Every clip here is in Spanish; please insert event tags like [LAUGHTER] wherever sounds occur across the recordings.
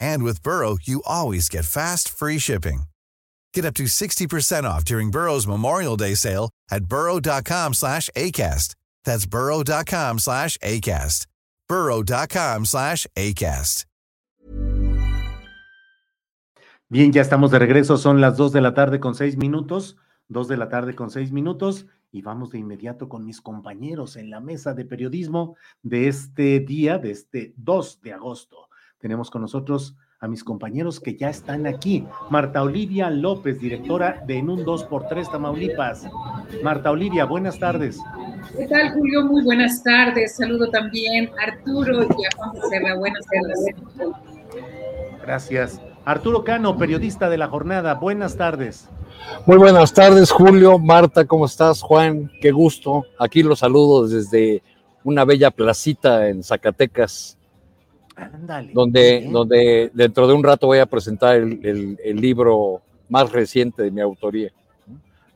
And with Burrow, you always get fast, free shipping. Get up to 60% off during Burrow's Memorial Day sale at burrow.com slash ACAST. That's burrow.com slash ACAST. burrow.com slash ACAST. Bien, ya estamos de regreso. Son las 2 de la tarde con 6 minutos. 2 de la tarde con 6 minutos. Y vamos de inmediato con mis compañeros en la mesa de periodismo de este día, de este 2 de agosto. Tenemos con nosotros a mis compañeros que ya están aquí. Marta Olivia López, directora de En un 2x3 Tamaulipas. Marta Olivia, buenas tardes. ¿Qué tal, Julio? Muy buenas tardes. Saludo también a Arturo y a Juan Becerra. Buenas tardes. Gracias. Arturo Cano, periodista de la jornada. Buenas tardes. Muy buenas tardes, Julio. Marta, ¿cómo estás? Juan, qué gusto. Aquí los saludo desde una bella placita en Zacatecas. Ándale. donde, donde dentro de un rato voy a presentar el, el- el libro más reciente de mi autoría.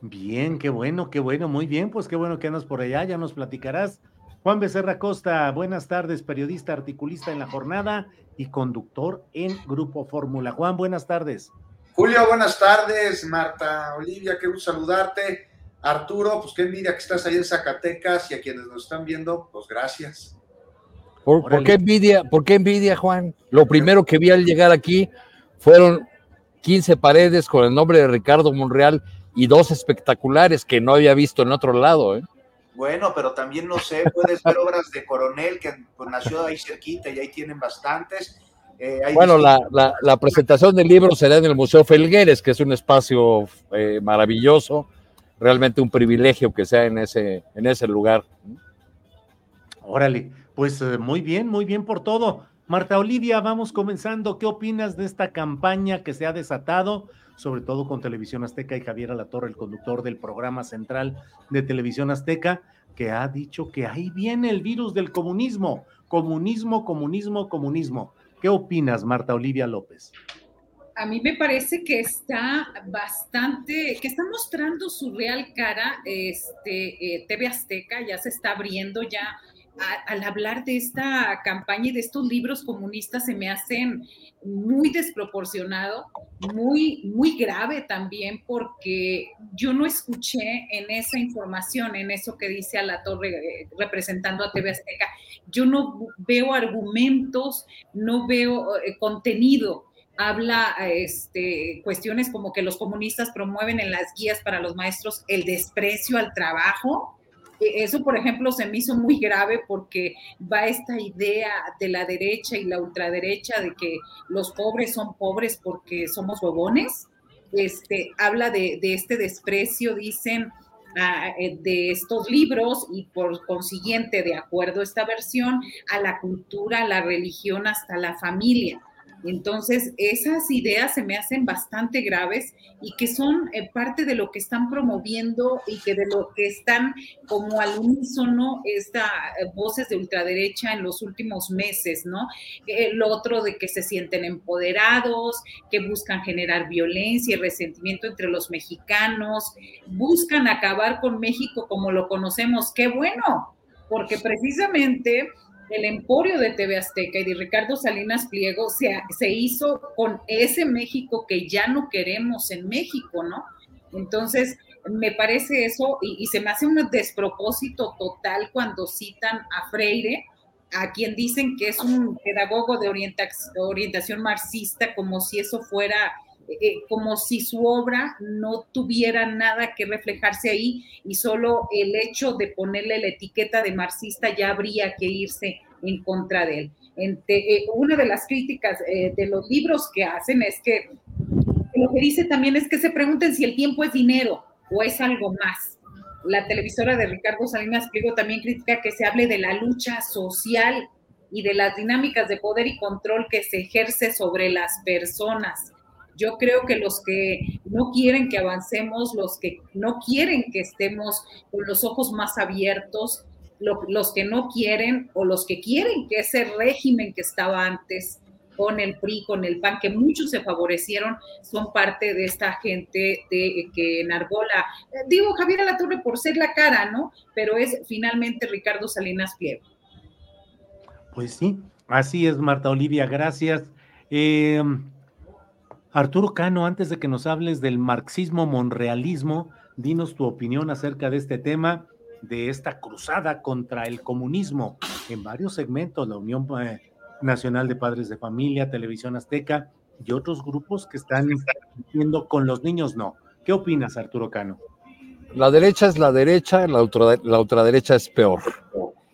Bien, qué bueno, qué bueno, muy bien, pues qué bueno que andas por allá, ya nos platicarás. Juan Becerra Costa, buenas tardes, periodista, articulista en la jornada y conductor en Grupo Fórmula. Juan, buenas tardes. Julio, buenas tardes. Marta, Olivia, qué gusto saludarte. Arturo, pues qué envidia que estás ahí en Zacatecas y a quienes nos están viendo, pues gracias. ¿Por, qué envidia, ¿Por qué envidia, Juan? Lo primero que vi al llegar aquí fueron 15 paredes con el nombre de Ricardo Monreal y dos espectaculares que no había visto en otro lado. ¿eh? Bueno, pero también no sé, puedes ver obras de Coronel que pues, nació ahí cerquita y ahí tienen bastantes. Eh, hay Bueno, la, distintos- la- la presentación del libro será en el Museo Felgueres, que es un espacio eh, maravilloso, realmente un privilegio que sea en ese, en ese lugar. Órale, pues eh, muy bien, muy bien por todo. Marta Olivia, vamos comenzando. ¿Qué opinas de esta campaña que se ha desatado, sobre todo con Televisión Azteca y Javier Alatorre, el conductor del programa central de Televisión Azteca, que ha dicho que ahí viene el virus del comunismo? Comunismo, comunismo, comunismo. ¿Qué opinas, Marta Olivia López? A mí me parece que está bastante, que está mostrando su real cara, este, eh, TV Azteca ya se está abriendo ya al hablar de esta campaña y de estos libros comunistas se me hacen muy desproporcionado, muy, muy grave también, porque yo no escuché en esa información, en eso que dice a la torre eh, representando a TV Azteca, yo no veo argumentos, no veo eh, contenido habla este, cuestiones como que los comunistas promueven en las guías para los maestros el desprecio al trabajo. E- Eso, por ejemplo, se me hizo muy grave porque va esta idea de la derecha y la ultraderecha de que los pobres son pobres porque somos huevones. Este, habla de, de este desprecio, dicen, eh, de estos libros y por consiguiente, de acuerdo a esta versión, a la cultura, a la religión, hasta la familia. Entonces, esas ideas se me hacen bastante graves y que son eh, parte de lo que están promoviendo y que de lo que están como al unísono estas voces de ultraderecha en los últimos meses, ¿no? Eh, lo otro de que se sienten empoderados, que buscan generar violencia y resentimiento entre los mexicanos, buscan acabar con México como lo conocemos. ¡Qué bueno! Porque precisamente el emporio de TV Azteca y de Ricardo Salinas Pliego se, se hizo con ese México que ya no queremos en México, ¿no? Entonces, me parece eso y, y se me hace un despropósito total cuando citan a Freire, a quien dicen que es un pedagogo de orienta- orientación marxista, como si eso fuera eh, como si su obra no tuviera nada que reflejarse ahí y solo el hecho de ponerle la etiqueta de marxista ya habría que irse en contra de él. Eh, una de las críticas eh, de los libros que hacen es que lo que dice también es que se pregunten si el tiempo es dinero o es algo más. La televisora de Ricardo Salinas Pliego también critica que se hable de la lucha social y de las dinámicas de poder y control que se ejerce sobre las personas. Yo creo que los que no quieren que avancemos, los que no quieren que estemos con los ojos más abiertos, los que no quieren o los que quieren que ese régimen que estaba antes con el PRI, con el PAN, que muchos se favorecieron, son parte de esta gente de, que enarbola, digo Javier Alatorre por ser la cara, ¿no? Pero es finalmente Ricardo Salinas Pliego. Pues sí, así es, Marta Olivia, gracias. Eh, Arturo Cano, antes de que nos hables del marxismo-monrealismo, dinos tu opinión acerca de este tema, de esta cruzada contra el comunismo en varios segmentos, la Unión eh, Nacional de Padres de Familia, Televisión Azteca y otros grupos que están diciendo con los niños no. ¿Qué opinas, Arturo Cano? La derecha es la derecha, la, la ultraderecha es peor.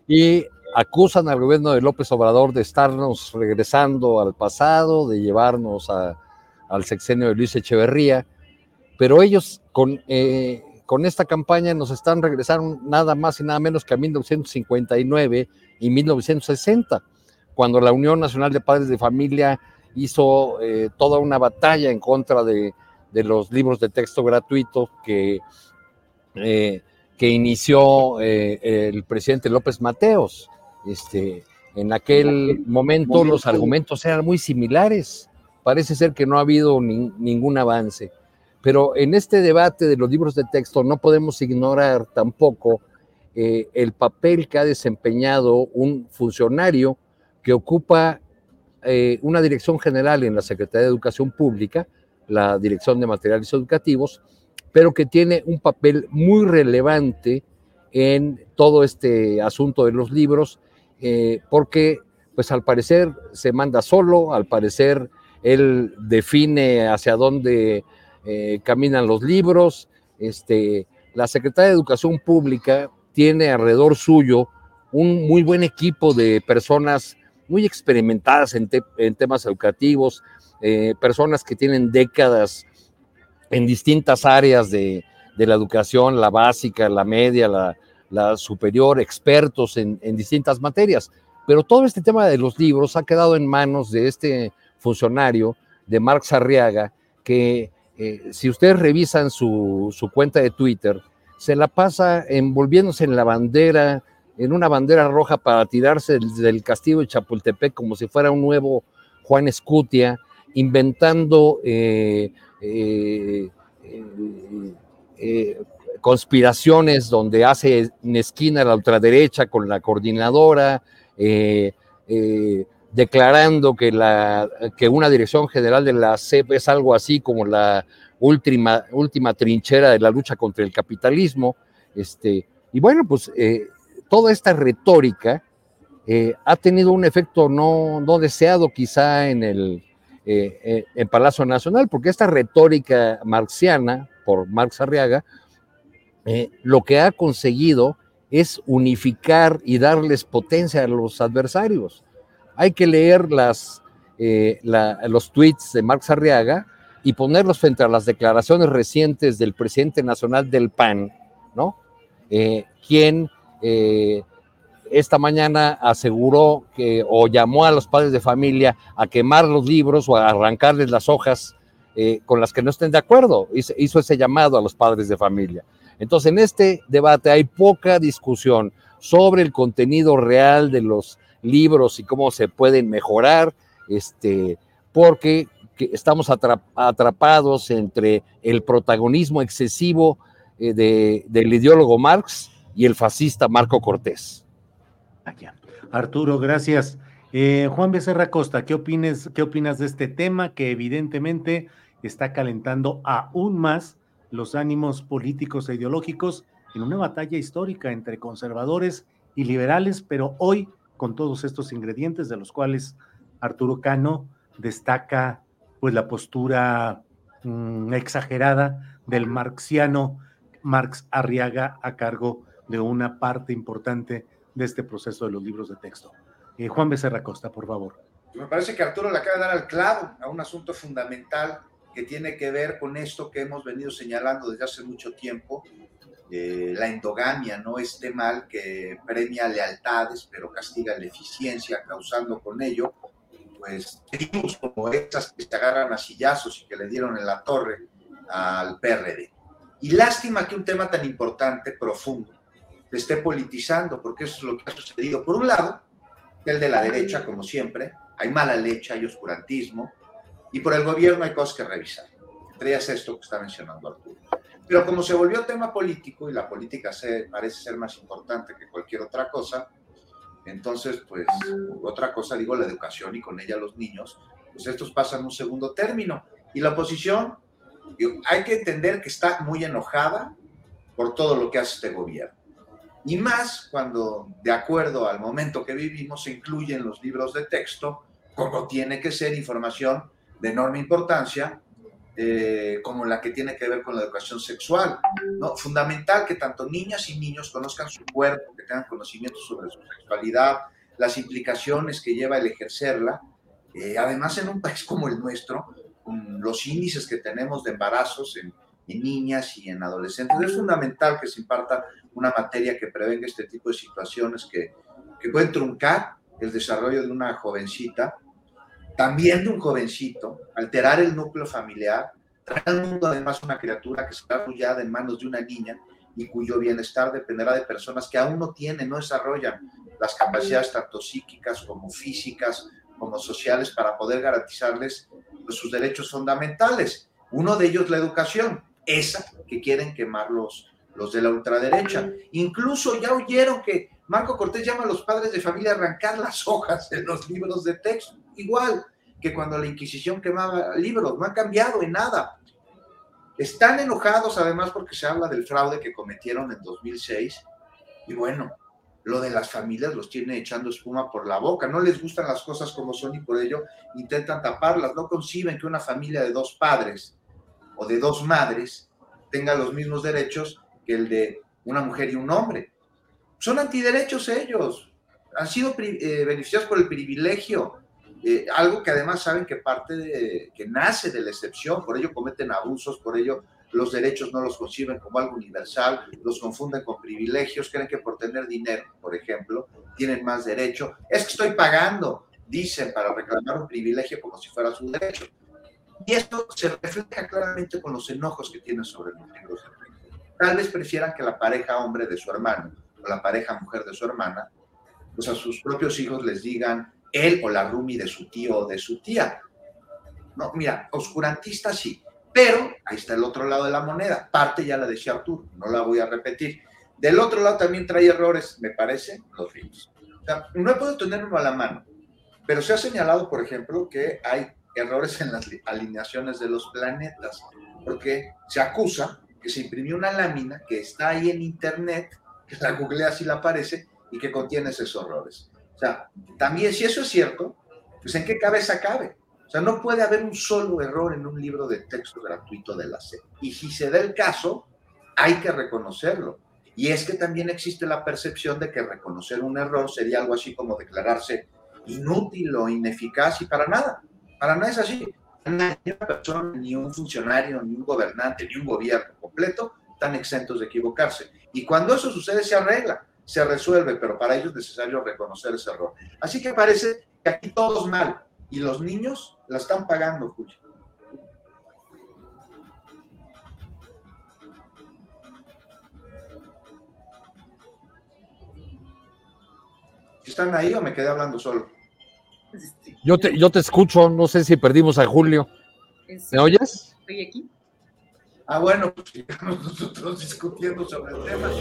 Y acusan al gobierno de López Obrador de estarnos regresando al pasado, de llevarnos a al sexenio de Luis Echeverría, pero ellos con, eh, con esta campaña nos están regresando nada más y nada menos que a 1959 y 1960, cuando la Unión Nacional de Padres de Familia hizo eh, toda una batalla en contra de, los libros de texto gratuitos que, eh, que inició el presidente López Mateos. Este, en aquel momento los argumentos eran muy similares parece ser que no ha habido ningún avance. Pero en este debate de los libros de texto no podemos ignorar tampoco eh, el papel que ha desempeñado un funcionario que ocupa eh, una dirección general en la Secretaría de Educación Pública, la Dirección de Materiales Educativos, pero que tiene un papel muy relevante en todo este asunto de los libros, eh, porque pues al parecer se manda solo, al parecer él define hacia dónde eh, caminan los libros. Este, la Secretaría de Educación Pública tiene alrededor suyo un muy buen equipo de personas muy experimentadas en, temas educativos, eh, personas que tienen décadas en distintas áreas de, la educación, la básica, la media, la, superior, expertos en, en, distintas materias. Pero todo este tema de los libros ha quedado en manos de este funcionario de Marx Arriaga, que eh, si ustedes revisan su, cuenta de Twitter, se la pasa envolviéndose en la bandera, en una bandera roja para tirarse del, castillo de Chapultepec como si fuera un nuevo Juan Escutia, inventando eh, eh, conspiraciones donde hace en esquina la ultraderecha con la coordinadora, declarando que, la, que una dirección general de la CEP es algo así como la última, última trinchera de la lucha contra el capitalismo. Este, y bueno, pues eh, toda esta retórica eh, ha tenido un efecto no, no deseado quizá en el eh, en Palacio Nacional, porque esta retórica marxiana, por Marx Arriaga, lo que ha conseguido es unificar y darles potencia a los adversarios hay que leer eh, los tweets de Marx Arriaga y ponerlos frente a las declaraciones recientes del presidente nacional del PAN, ¿no? Eh, quien eh, esta mañana aseguró que o llamó a los padres de familia a quemar los libros o a arrancarles las hojas con las que no estén de acuerdo. hizo ese llamado a los padres de familia. Entonces, en este debate hay poca discusión sobre el contenido real de los libros y cómo se pueden mejorar, este, porque estamos atrapados entre el protagonismo excesivo eh, del ideólogo Marx y el fascista Marco Cortés. Arturo, gracias. Eh, Juan Becerra Costa, ¿qué, opines, ¿qué opinas de este tema que evidentemente está calentando aún más los ánimos políticos e ideológicos en una batalla histórica entre conservadores y liberales, pero hoy con todos estos ingredientes de los cuales Arturo Cano destaca pues la postura mm, exagerada del marxiano Marx Arriaga a cargo de una parte importante de este proceso de los libros de texto. Eh, Juan Becerra Costa, por favor. Me parece que Arturo le acaba de dar al clavo a un asunto fundamental que tiene que ver con esto que hemos venido señalando desde hace mucho tiempo, eh, la endogamia, ¿no? Este mal que premia lealtades, pero castiga la eficiencia, causando con ello, pues, tribus como estas que se agarran a sillazos y que le dieron en la torre al PRD. Y lástima que un tema tan importante, profundo, se esté politizando, porque eso es lo que ha sucedido. Por un lado, el de la derecha, como siempre, hay mala leche, hay oscurantismo, y por el gobierno hay cosas que revisar. Entre ellas esto que está mencionando Arturo. Pero como se volvió tema político y la política se, parece ser más importante que cualquier otra cosa, entonces, pues, otra cosa, digo, la educación y con ella los niños, pues estos pasan un segundo término. Y la oposición, hay que entender que está muy enojada por todo lo que hace este gobierno. Y más cuando, de acuerdo al momento que vivimos, se incluyen los libros de texto, como tiene que ser información de enorme importancia, eh, como la que tiene que ver con la educación sexual. ¿no? Fundamental que tanto niñas y niños conozcan su cuerpo, que tengan conocimiento sobre su sexualidad, las implicaciones que lleva el ejercerla. Eh, además, en un país como el nuestro, con los índices que tenemos de embarazos en, en niñas y en adolescentes, es fundamental que se imparta una materia que prevenga este tipo de situaciones que, que pueden truncar el desarrollo de una jovencita también de un jovencito, alterar el núcleo familiar, traer al mundo además una criatura que está arrullada en manos de una niña y cuyo bienestar dependerá de personas que aún no tienen, no desarrollan las capacidades tanto psíquicas como físicas, como sociales, para poder garantizarles pues, sus derechos fundamentales. Uno de ellos la educación, esa que quieren quemar los, los de la ultraderecha. Incluso ya oyeron que Marco Cortés llama a los padres de familia a arrancar las hojas de los libros de texto igual que cuando la Inquisición quemaba libros, no ha cambiado en nada. Están enojados además porque se habla del fraude que cometieron en 2006 y bueno, lo de las familias los tiene echando espuma por la boca, no les gustan las cosas como son y por ello intentan taparlas, no conciben que una familia de dos padres o de dos madres tenga los mismos derechos que el de una mujer y un hombre. Son antiderechos ellos, han sido eh, beneficiados por el privilegio eh, algo que además saben que parte de, que nace de la excepción, por ello cometen abusos, por ello los derechos no los conciben como algo universal, los confunden con privilegios, creen que por tener dinero, por ejemplo, tienen más derecho. Es que estoy pagando, dicen, para reclamar un privilegio como si fuera su derecho. Y esto se refleja claramente con los enojos que tienen sobre los libros Tal vez prefieran que la pareja hombre de su hermano o la pareja mujer de su hermana, pues a sus propios hijos les digan, él o la Rumi de su tío o de su tía. No, mira, oscurantista sí, pero ahí está el otro lado de la moneda. Parte ya la decía Arturo, no la voy a repetir. Del otro lado también trae errores, me parece, los libros. O sea, no he podido tenerlo a la mano, pero se ha señalado, por ejemplo, que hay errores en las alineaciones de los planetas, porque se acusa que se imprimió una lámina que está ahí en internet, que la googlea si la aparece y que contiene esos errores. O sea, también si eso es cierto, pues en qué cabeza cabe. O sea, no puede haber un solo error en un libro de texto gratuito de la SED. Y si se da el caso, hay que reconocerlo. Y es que también existe la percepción de que reconocer un error sería algo así como declararse inútil o ineficaz y para nada. Para nada es así. Ni una persona, ni un funcionario, ni un gobernante, ni un gobierno completo están exentos de equivocarse. Y cuando eso sucede, se arregla se resuelve, pero para ello es necesario reconocer ese error. Así que parece que aquí todos mal y los niños la están pagando, Julio. ¿Están ahí o me quedé hablando solo? Yo te, yo te escucho, no sé si perdimos a Julio. ¿Me oyes? Estoy aquí. Ah, bueno, pues sigamos [LAUGHS] nosotros discutiendo sobre el tema.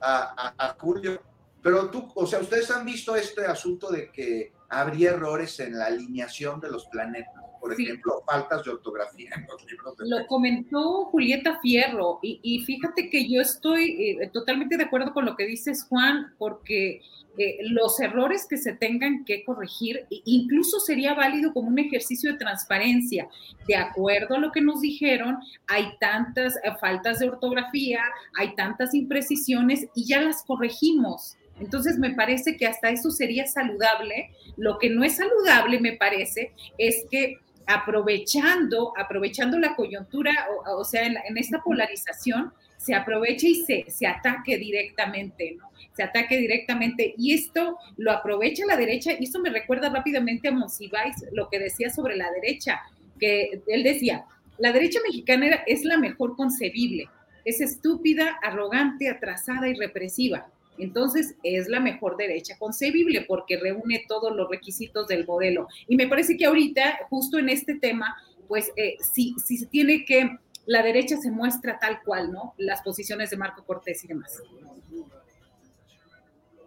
A, a, Julio. Pero tú, o sea, ustedes han visto este asunto de que habría errores en la alineación de los planetas. Por ejemplo, faltas de ortografía en los libros. De lo comentó Julieta Fierro y, fíjate que yo estoy eh, totalmente de acuerdo con lo que dices, Juan, porque eh, los errores que se tengan que corregir, incluso sería válido como un ejercicio de transparencia. De acuerdo a lo que nos dijeron, hay tantas eh, faltas de ortografía, hay tantas imprecisiones y ya las corregimos. Entonces me parece que hasta eso sería saludable. Lo que no es saludable, me parece, es que aprovechando, aprovechando la coyuntura, o, sea, en, en, esta polarización, se aproveche y se, se ataque directamente, ¿no? Se ataque directamente. Y esto lo aprovecha la derecha, y esto me recuerda rápidamente a Monsiváis, lo que decía sobre la derecha, que él decía, la derecha mexicana es la mejor concebible, es estúpida, arrogante, atrasada y represiva. Entonces es la mejor derecha concebible porque reúne todos los requisitos del modelo. Y me parece que ahorita, justo en este tema, pues eh, si, si se tiene que la derecha se muestra tal cual, ¿no? Las posiciones de Marco Cortés y demás.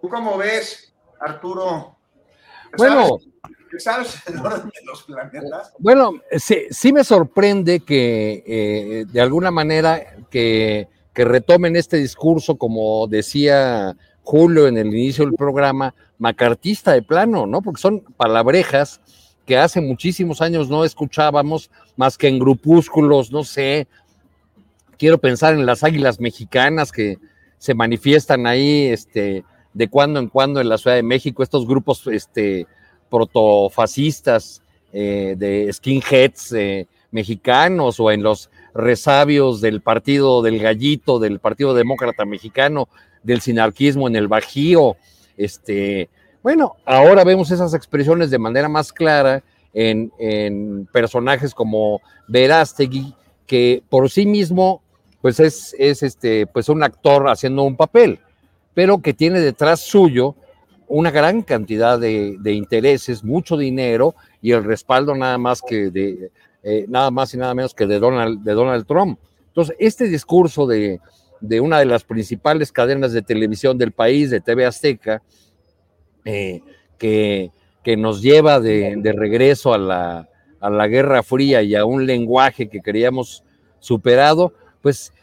¿Tú cómo ves, Arturo? Bueno, ¿sabes el orden de los planetas? Bueno, sí, sí me sorprende que eh, de alguna manera que, que retomen este discurso, como decía Julio en el inicio del programa, macartista de plano, ¿no? Porque son palabrejas que hace muchísimos años no escuchábamos más que en grupúsculos, no sé, quiero pensar en las águilas mexicanas que se manifiestan ahí este, de cuando en cuando en la Ciudad de México, estos grupos este, protofascistas eh, de skinheads eh, mexicanos o en los resabios del partido del gallito, del Partido Demócrata Mexicano, del sinarquismo en el Bajío, este, bueno, ahora vemos esas expresiones de manera más clara en, personajes como Verástegui, que por sí mismo pues es, este, pues un actor haciendo un papel, pero que tiene detrás suyo una gran cantidad de, intereses, mucho dinero y el respaldo nada más que de eh, nada más y nada menos que de Donald, de Donald Trump. Entonces, este discurso de, de una de las principales cadenas de televisión del país, de TV Azteca, eh, que, que, nos lleva de, regreso a la, a la, Guerra Fría y a un lenguaje que creíamos superado, pues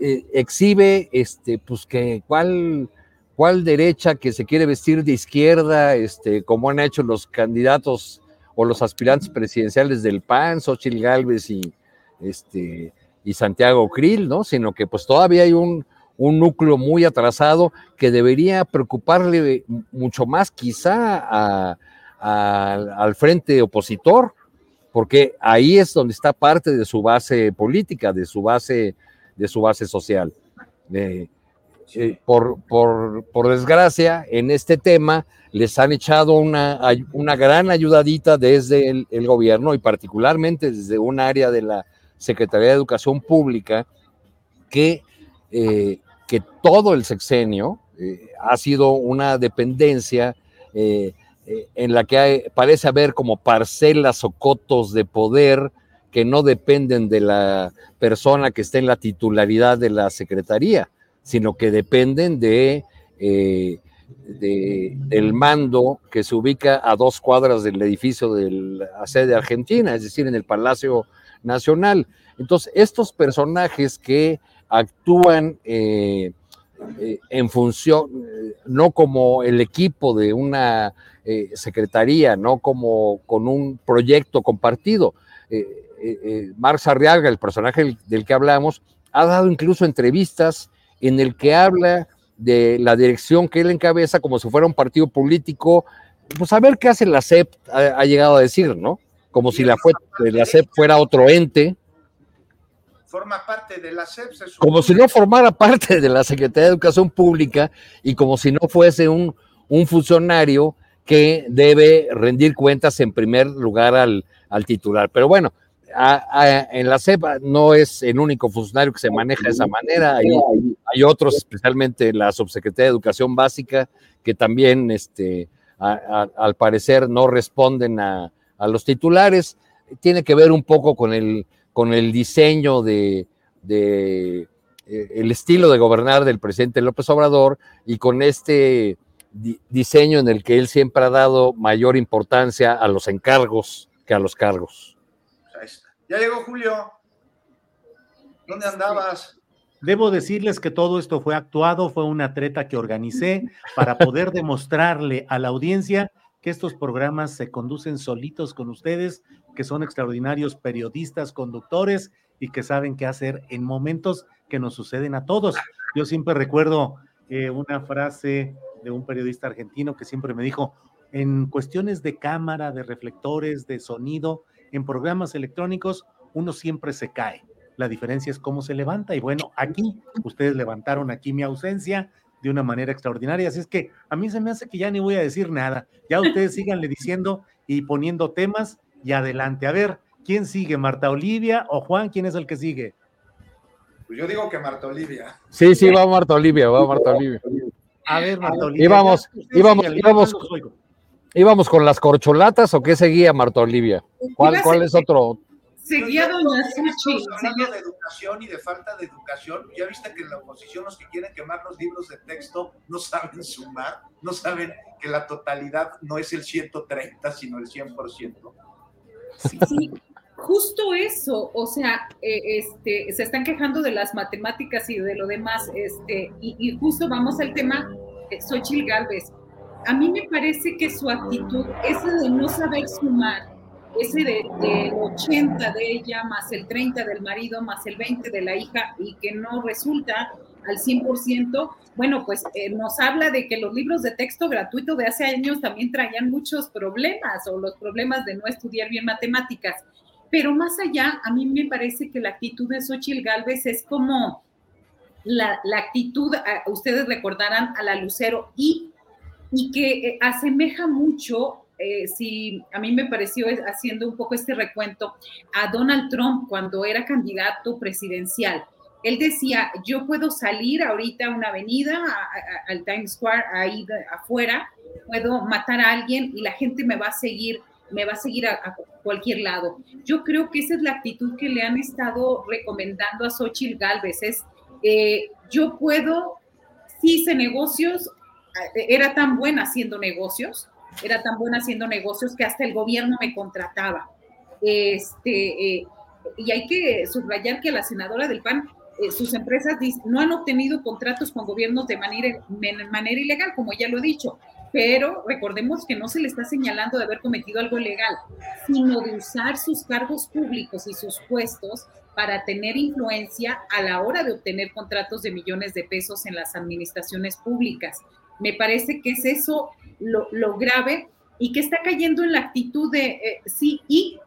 eh, exhibe, este, pues que cuál, cuál derecha que se quiere vestir de izquierda, este, como han hecho los candidatos o los aspirantes presidenciales del PAN, Xochitl Gálvez y, este, y Santiago Krill, ¿no? Sino que pues todavía hay un, un núcleo muy atrasado que debería preocuparle mucho más quizá al frente opositor, porque ahí es donde está parte de su base política, de su base, de su base social. Por, por, desgracia, en este tema les han echado una, gran ayudadita desde el, gobierno y particularmente desde un área de la Secretaría de Educación Pública que eh, todo el sexenio eh, ha sido una dependencia eh, eh, en la que parece haber como parcelas o cotos de poder que no dependen de la persona que esté en la titularidad de la secretaría, sino que dependen de, del mando que se ubica a dos cuadras del edificio de la sede argentina, es decir, en el Palacio Nacional. Entonces, estos personajes que actúan eh, eh, en función, eh, no como el equipo de una secretaría, no como con un proyecto compartido. Marx Arriaga, el personaje del, que hablamos, ha dado incluso entrevistas en el que habla de la dirección que él encabeza como si fuera un partido político, pues a ver qué hace la CEP, ha, llegado a decir, ¿no? Como si la, la CEP fuera otro ente, forma parte de la SEP. Como si no formara parte de la Secretaría de Educación Pública y como si no fuese un, un funcionario que debe rendir cuentas en primer lugar al, al titular. Pero bueno, en la SEP no es el único funcionario que se maneja de esa manera. Hay, otros, especialmente la Subsecretaría de Educación Básica, que también, este, al parecer, no responden a, los titulares. Tiene que ver un poco con el con el diseño de, eh, el estilo de gobernar del presidente López Obrador y con este diseño en el que él siempre ha dado mayor importancia a los encargos que a los cargos. Ya llegó Julio. ¿Dónde andabas? Debo decirles que todo esto fue actuado, fue una treta que organicé para poder demostrarle a la audiencia que estos programas se conducen solitos con ustedes, que son extraordinarios periodistas, conductores y que saben qué hacer en momentos que nos suceden a todos. Yo siempre recuerdo eh, una frase de un periodista argentino que siempre me dijo, en cuestiones de cámara, de reflectores, de sonido, en programas electrónicos, uno siempre se cae. La diferencia es cómo se levanta. Y bueno, aquí ustedes levantaron aquí mi ausencia de una manera extraordinaria. Así es que a mí se me hace que ya ni voy a decir nada. Ya [LAUGHS] ustedes síganle diciendo y poniendo temas y adelante. A ver, ¿quién sigue? ¿Marta Olivia o Juan? ¿Quién es el que sigue? Pues yo digo que Marta Olivia. Sí, sí, va Marta Olivia, va Marta Olivia. A ver, Marta Olivia. Íbamos, íbamos, íbamos, íbamos con las corcholatas o qué seguía Marta Olivia? ¿Cuál, cuál es otro? Seguía doña Suchi. Hablando de educación y de falta de educación, ya viste que en la oposición los que quieren quemar los libros de texto no saben sumar, no saben que la totalidad no es el 130, sino el 100%. Sí, sí, justo eso, o sea, eh, este, se están quejando de las matemáticas y de lo demás, este, y, y justo vamos al tema de Xochitl Galvez. A mí me parece que su actitud, esa de no saber sumar, ese de, del 80 de ella, más el 30 del marido, más el 20 de la hija, y que no resulta al 100%, bueno, pues eh, nos habla de que los libros de texto gratuito de hace años también traían muchos problemas o los problemas de no estudiar bien matemáticas. Pero más allá, a mí me parece que la actitud de Xochitl Galvez es como la, la actitud, a, ustedes recordarán a la Lucero, y, y que eh, asemeja mucho eh, si a mí me pareció haciendo un poco este recuento a Donald Trump cuando era candidato presidencial. Él decía, yo puedo salir ahorita a una avenida, al Times Square, ahí afuera, puedo matar a alguien y la gente me va a seguir, me va a seguir a, cualquier lado. Yo creo que esa es la actitud que le han estado recomendando a Xochitl Galvez, es, eh, yo puedo, sí hice negocios, eh, era tan buena haciendo negocios, era tan buena haciendo negocios que hasta el gobierno me contrataba. Este, eh, y hay que subrayar que la senadora del PAN, eh, sus empresas no han obtenido contratos con gobiernos de manera, de manera ilegal, como ya lo he dicho, pero recordemos que no se le está señalando de haber cometido algo ilegal, sino de usar sus cargos públicos y sus puestos para tener influencia a la hora de obtener contratos de millones de pesos en las administraciones públicas. Me parece que es eso lo, lo grave y que está cayendo en la actitud de eh, sí y,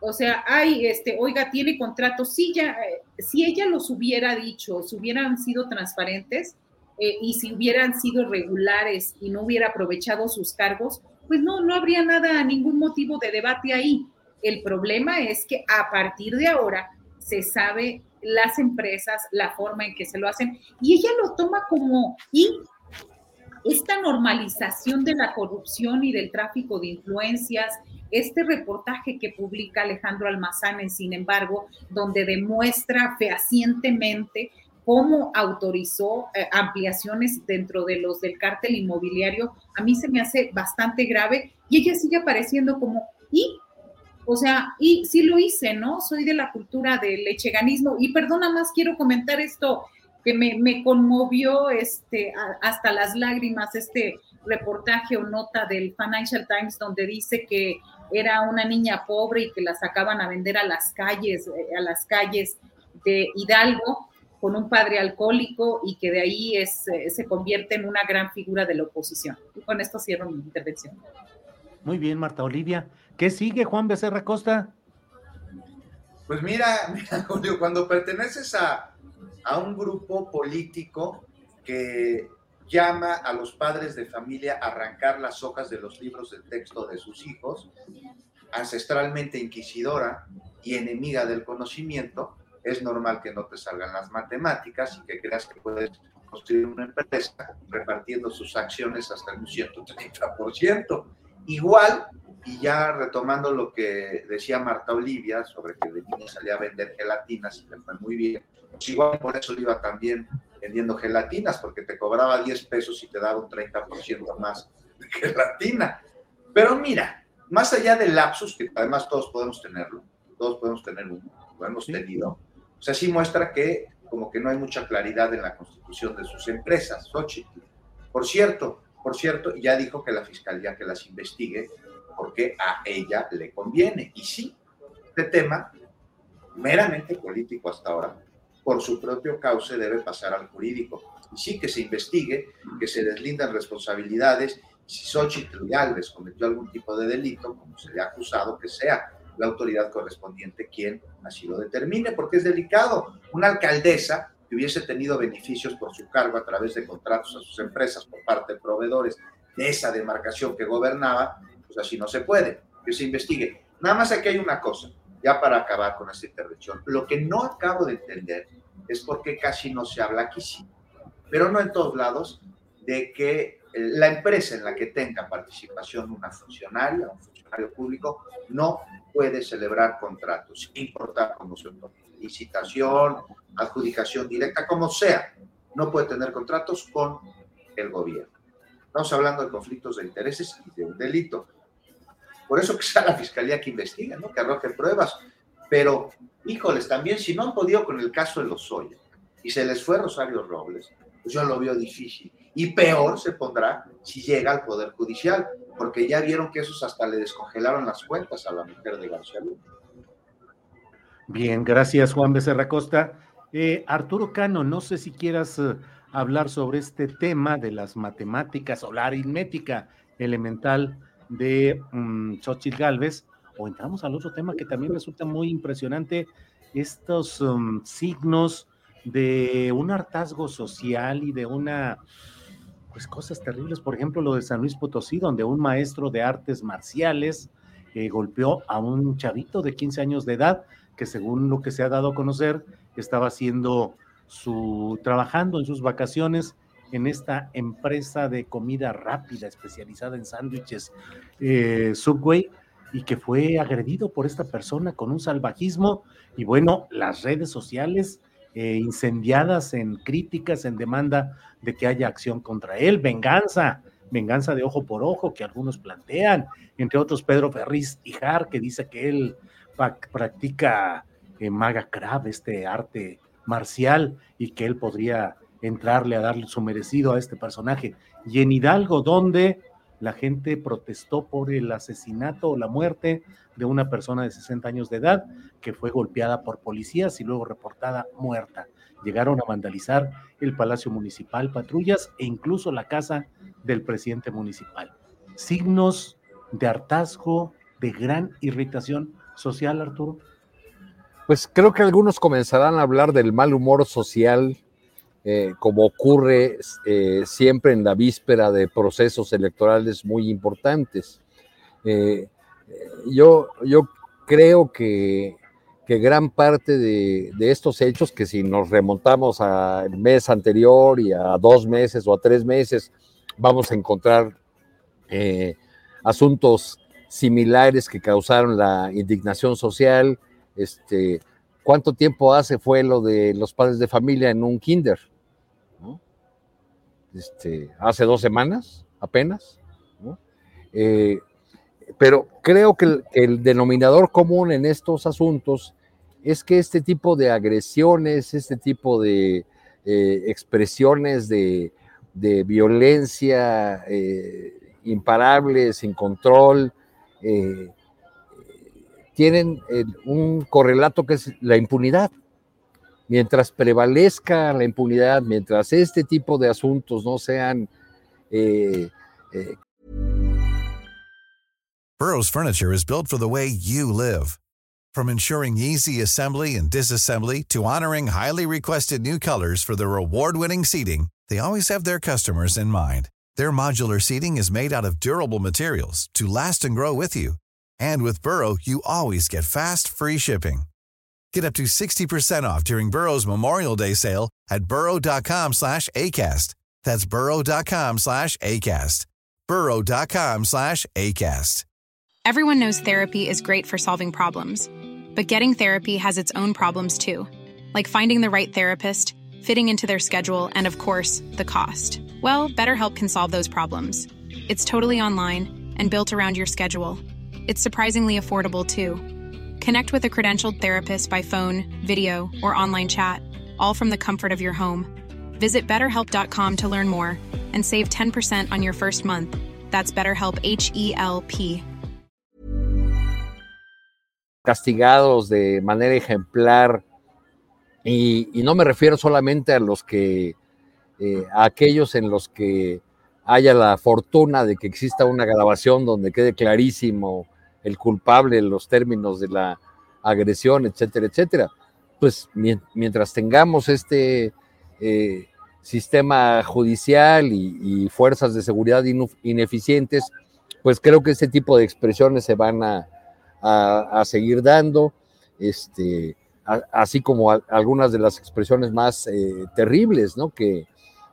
o sea, ay, este, oiga, tiene contratos, sí, ya, eh, si ella los hubiera dicho, si hubieran sido transparentes eh, y si hubieran sido regulares y no hubiera aprovechado sus cargos, pues no, no habría nada, ningún motivo de debate ahí. El problema es que a partir de ahora se sabe las empresas, la forma en que se lo hacen, y ella lo toma como, y esta normalización de la corrupción y del tráfico de influencias, este reportaje que publica Alejandro Almazán, sin embargo, donde demuestra fehacientemente cómo autorizó eh, ampliaciones dentro de los del cártel inmobiliario, a mí se me hace bastante grave y ella sigue apareciendo como, y, o sea, y sí lo hice, ¿no? Soy de la cultura del lecheganismo y perdona más, quiero comentar esto, que me, me conmovió este, a, hasta las lágrimas este reportaje o nota del Financial Times donde dice que era una niña pobre y que la sacaban a vender a las calles, eh, a las calles de Hidalgo con un padre alcohólico y que de ahí es, eh, se convierte en una gran figura de la oposición. Y con esto cierro mi intervención. Muy bien, Marta Olivia. ¿Qué sigue, Juan Becerra Costa? Pues mira, [LAUGHS] mira Julio, cuando perteneces a, a un grupo político que llama a los padres de familia a arrancar las hojas de los libros de texto de sus hijos, ancestralmente inquisidora y enemiga del conocimiento, es normal que no te salgan las matemáticas y que creas que puedes construir una empresa repartiendo sus acciones hasta un 130%. Igual, y ya retomando lo que decía Marta Olivia sobre que de niña salía a vender gelatinas y le fue muy bien, pues igual por eso iba también vendiendo gelatinas, porque te cobraba 10 pesos y te daba un 30% más de gelatina. Pero mira, más allá del lapsus, que además todos podemos tenerlo, todos podemos tener uno, lo hemos tenido. O sea, sí muestra que como que no hay mucha claridad en la constitución de sus empresas, Xochitl. Por cierto, por cierto, ya dijo que la fiscalía que las investigue porque a ella le conviene. Y sí, este tema, meramente político hasta ahora, por su propio cauce debe pasar al jurídico. Y sí que se investigue, que se deslindan responsabilidades. Si Xochitl Galvez cometió algún tipo de delito, como se le ha acusado, que sea la autoridad correspondiente quien así lo determine, porque es delicado. Una alcaldesa que hubiese tenido beneficios por su cargo a través de contratos a sus empresas por parte de proveedores de esa demarcación que gobernaba, pues así no se puede, que se investigue. Nada más aquí hay una cosa, ya para acabar con esta intervención. Lo que no acabo de entender es por qué casi no se habla aquí sí, pero no en todos lados, de que eh, la empresa en la que tenga participación una funcionaria, un funcionario público, no puede celebrar contratos, importar como su licitación, adjudicación directa, como sea, no puede tener contratos con el gobierno. Estamos hablando de conflictos de intereses y de un delito. Por eso que sea la fiscalía que investiga, ¿no? que arroje pruebas. Pero, híjoles, también si no han podido con el caso de los Lozoya y se les fue Rosario Robles, pues yo lo veo difícil. Y peor se pondrá si llega al Poder Judicial, porque ya vieron que esos hasta le descongelaron las cuentas a la mujer de García Luna. Bien, gracias Juan Becerra Costa. Eh, Arturo Cano, no sé si quieras eh, hablar sobre este tema de las matemáticas o la aritmética elemental de um, Xochitl Galvez, o entramos al otro tema que también resulta muy impresionante, estos um, signos de un hartazgo social y de una, pues cosas terribles, por ejemplo, lo de San Luis Potosí, donde un maestro de artes marciales eh, golpeó a un chavito de 15 años de edad, que según lo que se ha dado a conocer, estaba haciendo su, trabajando en sus vacaciones en esta empresa de comida rápida especializada en sándwiches eh, Subway y que fue agredido por esta persona con un salvajismo y bueno, las redes sociales eh, incendiadas en críticas, en demanda de que haya acción contra él, venganza, venganza de ojo por ojo que algunos plantean, entre otros Pedro Ferriz Jar que dice que él practica eh, maga crab, este arte marcial, y que él podría entrarle a darle su merecido a este personaje. Y en Hidalgo, donde la gente protestó por el asesinato o la muerte de una persona de 60 años de edad que fue golpeada por policías y luego reportada muerta. Llegaron a vandalizar el Palacio Municipal, patrullas e incluso la casa del presidente municipal. Signos de hartazgo, de gran irritación social, Arturo. Pues creo que algunos comenzarán a hablar del mal humor social, eh, como ocurre eh, siempre en la víspera de procesos electorales muy importantes. Eh, yo, yo creo que, que gran parte de, de, estos hechos, que si nos remontamos al mes anterior y a dos meses o a tres meses, vamos a encontrar asuntos similares que causaron la indignación social, este, ¿Cuánto tiempo hace fue lo de los padres de familia en un kinder? Este, hace dos semanas apenas. Eh, pero creo que el, denominador común en estos asuntos es que este tipo de agresiones, este tipo de eh, expresiones de, violencia eh, imparable, sin control, tienen eh, un correlato que es la impunidad. Mientras prevalezca la impunidad, mientras este tipo de asuntos no sean... Eh, eh, Burroughs Furniture is built for the way you live. From ensuring easy assembly and disassembly to honoring highly requested new colors for their award-winning seating, they always have their customers in mind. Their modular seating is made out of durable materials to last and grow with you. And with Burrow, you always get fast, free shipping. Get up to 60% off during Burrow's Memorial Day sale at burrow.com slash ACAST. That's burrow.com slash ACAST. burrow.com slash ACAST. Everyone knows therapy is great for solving problems. But getting therapy has its own problems too. Like finding the right therapist, fitting into their schedule, and of course, the cost. Well, BetterHelp can solve those problems. It's totally online and built around your schedule. It's surprisingly affordable too. Connect with a credentialed therapist by phone, video, or online chat, all from the comfort of your home. Visit betterhelp.com to learn more and save 10% on your first month. That's BetterHelp H E L P. Castigados de manera ejemplar. Y, y no me refiero solamente a los que, eh, a aquellos en los que haya la fortuna de que exista una grabación donde quede clarísimo el culpable en los términos de la agresión, etcétera, etcétera. Pues mientras tengamos este eh, sistema judicial y, fuerzas de seguridad ineficientes, pues creo que ese tipo de expresiones se van a, seguir dando, este, así como algunas de las expresiones más eh, terribles, ¿no? Que,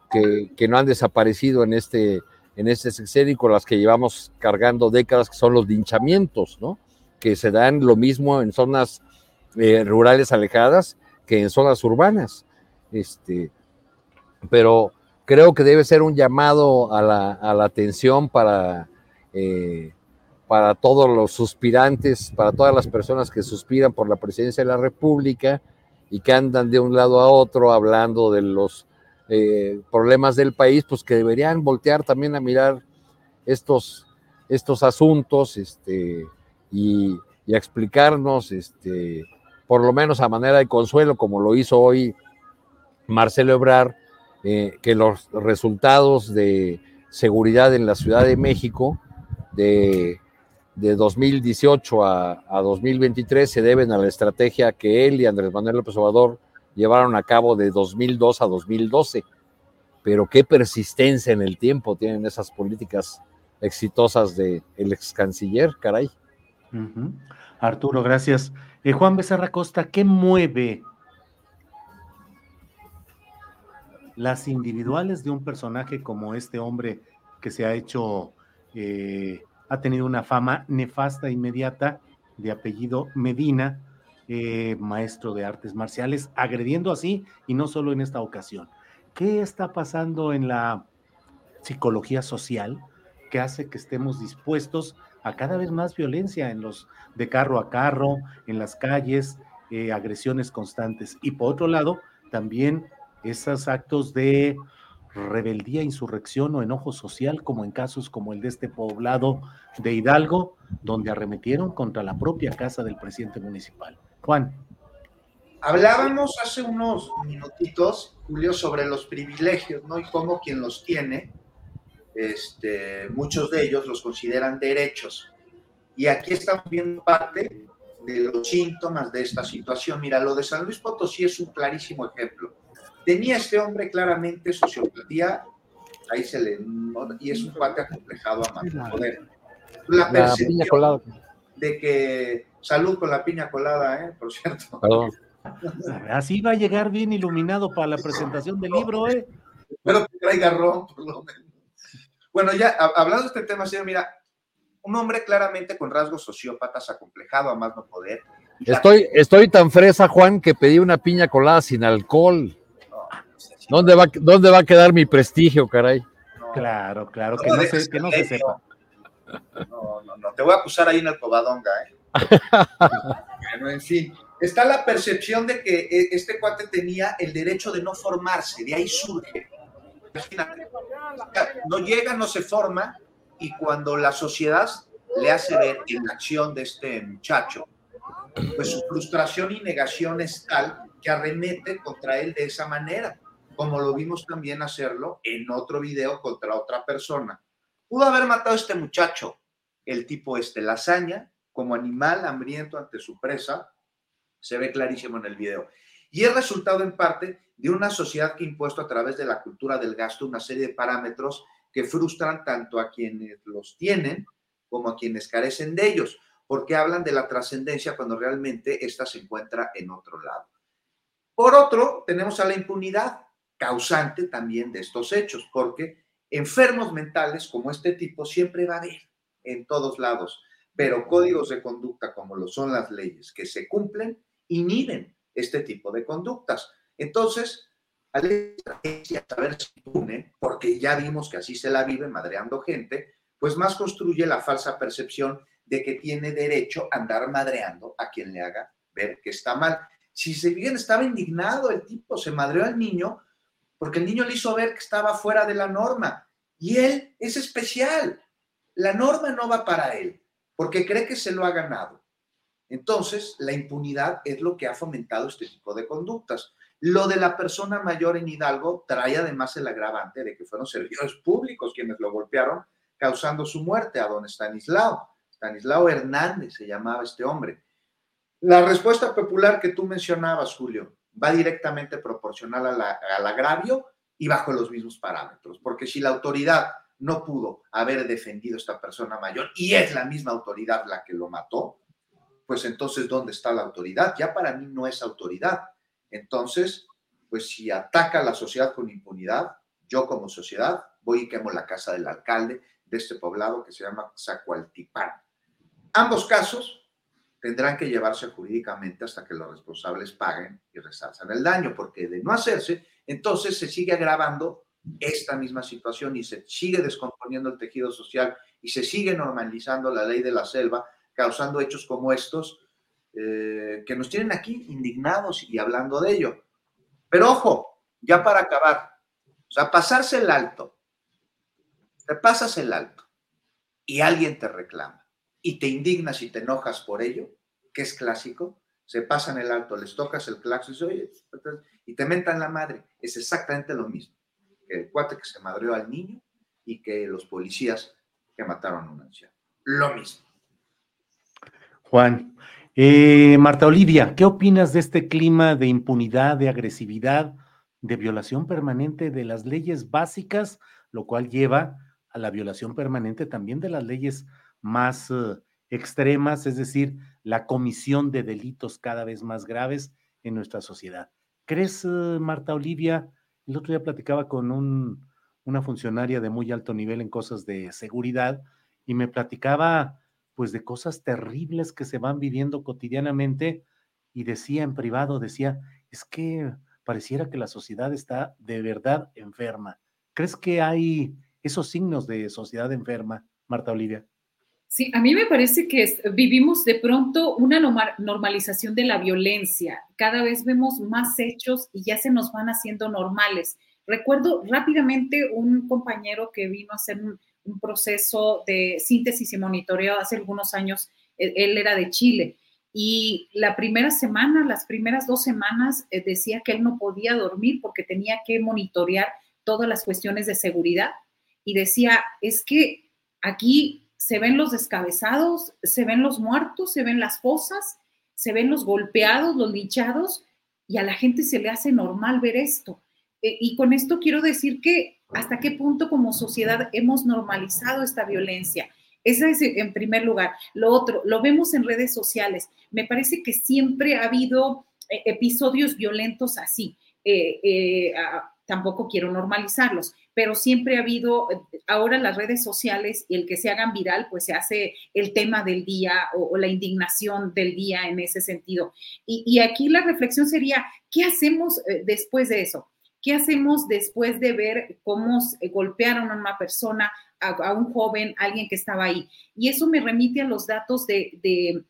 que, no han desaparecido en este, en este sexenio con las que llevamos cargando décadas, que son los linchamientos, ¿no? Que se dan lo mismo en zonas eh, rurales alejadas que en zonas urbanas. Este, pero creo que debe ser un llamado a la, a la atención para, eh, para todos los suspirantes, para todas las personas que suspiran por la presidencia de la República y que andan de un lado a otro hablando de los eh, problemas del país, pues que deberían voltear también a mirar estos, estos asuntos este, y, a explicarnos, este, por lo menos a manera de consuelo, como lo hizo hoy Marcelo Ebrar, eh, que los resultados de seguridad en la Ciudad de México de, de 2018 a, a, 2023 se deben a la estrategia que él y Andrés Manuel López Obrador llevaron a cabo de 2002 a 2012. Pero qué persistencia en el tiempo tienen esas políticas exitosas del el ex canciller, caray. Arturo, gracias. Eh, Juan Becerra Costa, ¿qué mueve las individuales de un personaje como este hombre que se ha hecho, eh, ha tenido una fama nefasta inmediata de apellido Medina, eh, maestro de artes marciales, agrediendo así y no solo en esta ocasión. ¿Qué está pasando en la psicología social que hace que estemos dispuestos a cada vez más violencia en los de carro a carro, en las calles, eh, agresiones constantes? Y por otro lado, también esos actos de rebeldía, insurrección o enojo social, como en casos como el de este poblado de Hidalgo, donde arremetieron contra la propia casa del presidente municipal. Juan. Hablábamos hace unos minutitos, Julio, sobre los privilegios, ¿no? Y cómo quien los tiene, este, muchos de ellos los consideran derechos. Y aquí estamos viendo parte de los síntomas de esta situación. Mira, lo de San Luis Potosí es un clarísimo ejemplo. Tenía este hombre claramente sociopatía, ahí se le... y es un cuate acomplejado a más poder. La percepción de que Salud con la piña colada, ¿eh? Por cierto. [LAUGHS] Así va a llegar bien iluminado para la presentación del libro, ¿eh? Pero que traiga ron, por lo menos. Bueno, ya hablando de este tema, señor, mira, un hombre claramente con rasgos sociópatas, acomplejado a más no poder. Estoy, estoy tan fresa, Juan, que pedí una piña colada sin alcohol. ¿Dónde, va, ¿Dónde va a quedar mi prestigio, caray? claro, claro, que no, se, que no se sepa. No, no, no, te voy a acusar ahí en el cobadonga, ¿eh? Bueno, en fin, está la percepción de que eh, este cuate tenía el derecho de no formarse, de ahí surge. No llega, no se forma, y cuando la sociedad le hace ver en la acción de este muchacho, pues su frustración y negación es tal que arremete contra él de esa manera, como lo vimos también hacerlo en otro video contra otra persona. Pudo haber matado a este muchacho, el tipo este, lasaña, como animal hambriento ante su presa, se ve clarísimo en el video. Y es resultado en parte de una sociedad que ha impuesto a través de la cultura del gasto una serie de parámetros que frustran tanto a quienes los tienen como a quienes carecen de ellos, porque hablan de la trascendencia cuando realmente ésta se encuentra en otro lado. Por otro, tenemos a la impunidad, causante también de estos hechos, porque enfermos mentales como este tipo siempre va a haber en todos lados pero códigos de conducta como lo son las leyes que se cumplen inhiben este tipo de conductas. Entonces, a saber si impune, porque ya vimos que así se la vive madreando gente, pues más construye la falsa percepción de que tiene derecho a andar madreando a quien le haga ver que está mal. Si se bien estaba indignado el tipo, se madreó al niño porque el niño le hizo ver que estaba fuera de la norma y él es especial. La norma no va para él porque cree que se lo ha ganado. Entonces, la impunidad es lo que ha fomentado este tipo de conductas. Lo de la persona mayor en Hidalgo trae además el agravante de que fueron servidores públicos quienes lo golpearon, causando su muerte a don Stanislao. Stanislao Hernández se llamaba este hombre. La respuesta popular que tú mencionabas, Julio, va directamente proporcional al agravio y bajo los mismos parámetros, porque si la autoridad no pudo haber defendido a esta persona mayor y es la misma autoridad la que lo mató, pues entonces, ¿dónde está la autoridad? Ya para mí no es autoridad. Entonces, pues si ataca a la sociedad con impunidad, yo como sociedad voy y quemo la casa del alcalde de este poblado que se llama Zacualtipán. Ambos casos tendrán que llevarse jurídicamente hasta que los responsables paguen y resalzan el daño, porque de no hacerse, entonces se sigue agravando esta misma situación y se sigue descomponiendo el tejido social y se sigue normalizando la ley de la selva causando hechos como estos eh, que nos tienen aquí indignados y hablando de ello. Pero ojo, ya para acabar, o sea, pasarse el alto, te pasas el alto y alguien te reclama y te indignas y te enojas por ello, que es clásico, se pasan el alto, les tocas el claxon y te mentan la madre. Es exactamente lo mismo el cuate que se madreó al niño y que los policías que mataron a un anciano. Lo mismo. Juan. Eh, Marta Olivia, ¿qué opinas de este clima de impunidad, de agresividad, de violación permanente de las leyes básicas, lo cual lleva a la violación permanente también de las leyes más eh, extremas, es decir, la comisión de delitos cada vez más graves en nuestra sociedad? ¿Crees, eh, Marta Olivia? El otro día platicaba con una funcionaria de muy alto nivel en cosas de seguridad y me platicaba pues de cosas terribles que se van viviendo cotidianamente y decía en privado, decía, es que pareciera que la sociedad está de verdad enferma. ¿Crees que hay esos signos de sociedad enferma, Marta Olivia? Sí, a mí me parece que vivimos de pronto una normalización de la violencia. Cada vez vemos más hechos y ya se nos van haciendo normales. Recuerdo rápidamente un compañero que vino a hacer un, proceso de síntesis y monitoreo hace algunos años. E, él era de Chile. Y la primera semana, las primeras dos semanas, eh, decía que él no podía dormir porque tenía que monitorear todas las cuestiones de seguridad. Y decía, es que aquí se ven los descabezados, se ven los muertos, se ven las fosas, se ven los golpeados, los linchados, y a la gente se le hace normal ver esto. Eh, y con esto quiero decir que hasta qué punto como sociedad hemos normalizado esta violencia. Ese es en primer lugar. Lo otro, lo vemos en redes sociales. Me parece que siempre ha habido eh, episodios violentos así. Eh, tampoco quiero normalizarlos, pero siempre ha habido, ahora las redes sociales y el que se hagan viral, pues se hace el tema del día o, la indignación del día en ese sentido. Y, aquí la reflexión sería, ¿qué hacemos después de eso? ¿Qué hacemos después de ver cómo golpearon a una persona, a, un joven, alguien que estaba ahí? Y eso me remite a los datos de,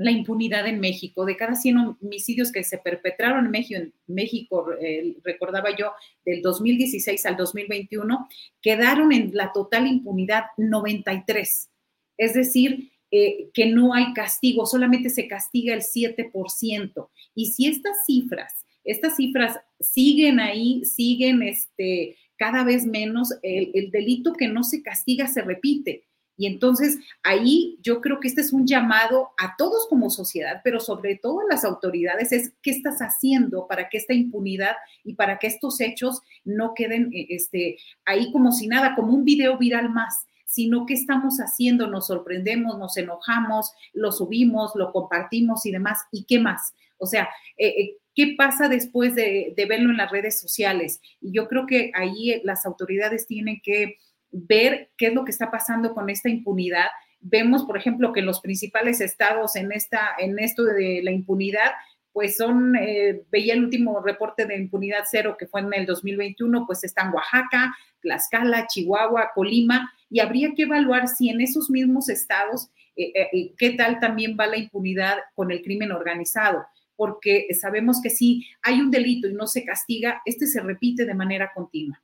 la impunidad en México. De cada 100 homicidios que se perpetraron en México, en México eh, recordaba yo, del 2016 al 2021, quedaron en la total impunidad 93. Es decir, eh, que no hay castigo, solamente se castiga el 7%. Y si estas cifras estas cifras siguen ahí, siguen este, cada vez menos, el, delito que no se castiga se repite. Y entonces ahí yo creo que este es un llamado a todos como sociedad, pero sobre todo a las autoridades, es qué estás haciendo para que esta impunidad y para que estos hechos no queden eh, este, ahí como si nada, como un video viral más sino qué estamos haciendo, nos sorprendemos, nos enojamos, lo subimos, lo compartimos y demás, y qué más. O sea, eh, eh, ¿Qué pasa después de, verlo en las redes sociales? Y yo creo que ahí las autoridades tienen que ver qué es lo que está pasando con esta impunidad. Vemos, por ejemplo, que los principales estados en, esta, en esto de la impunidad, pues son, eh, veía el último reporte de impunidad cero que fue en el 2021, pues están Oaxaca, Tlaxcala, Chihuahua, Colima, y habría que evaluar si en esos mismos estados, eh, eh, qué tal también va la impunidad con el crimen organizado, porque sabemos que si hay un delito y no se castiga, este se repite de manera continua.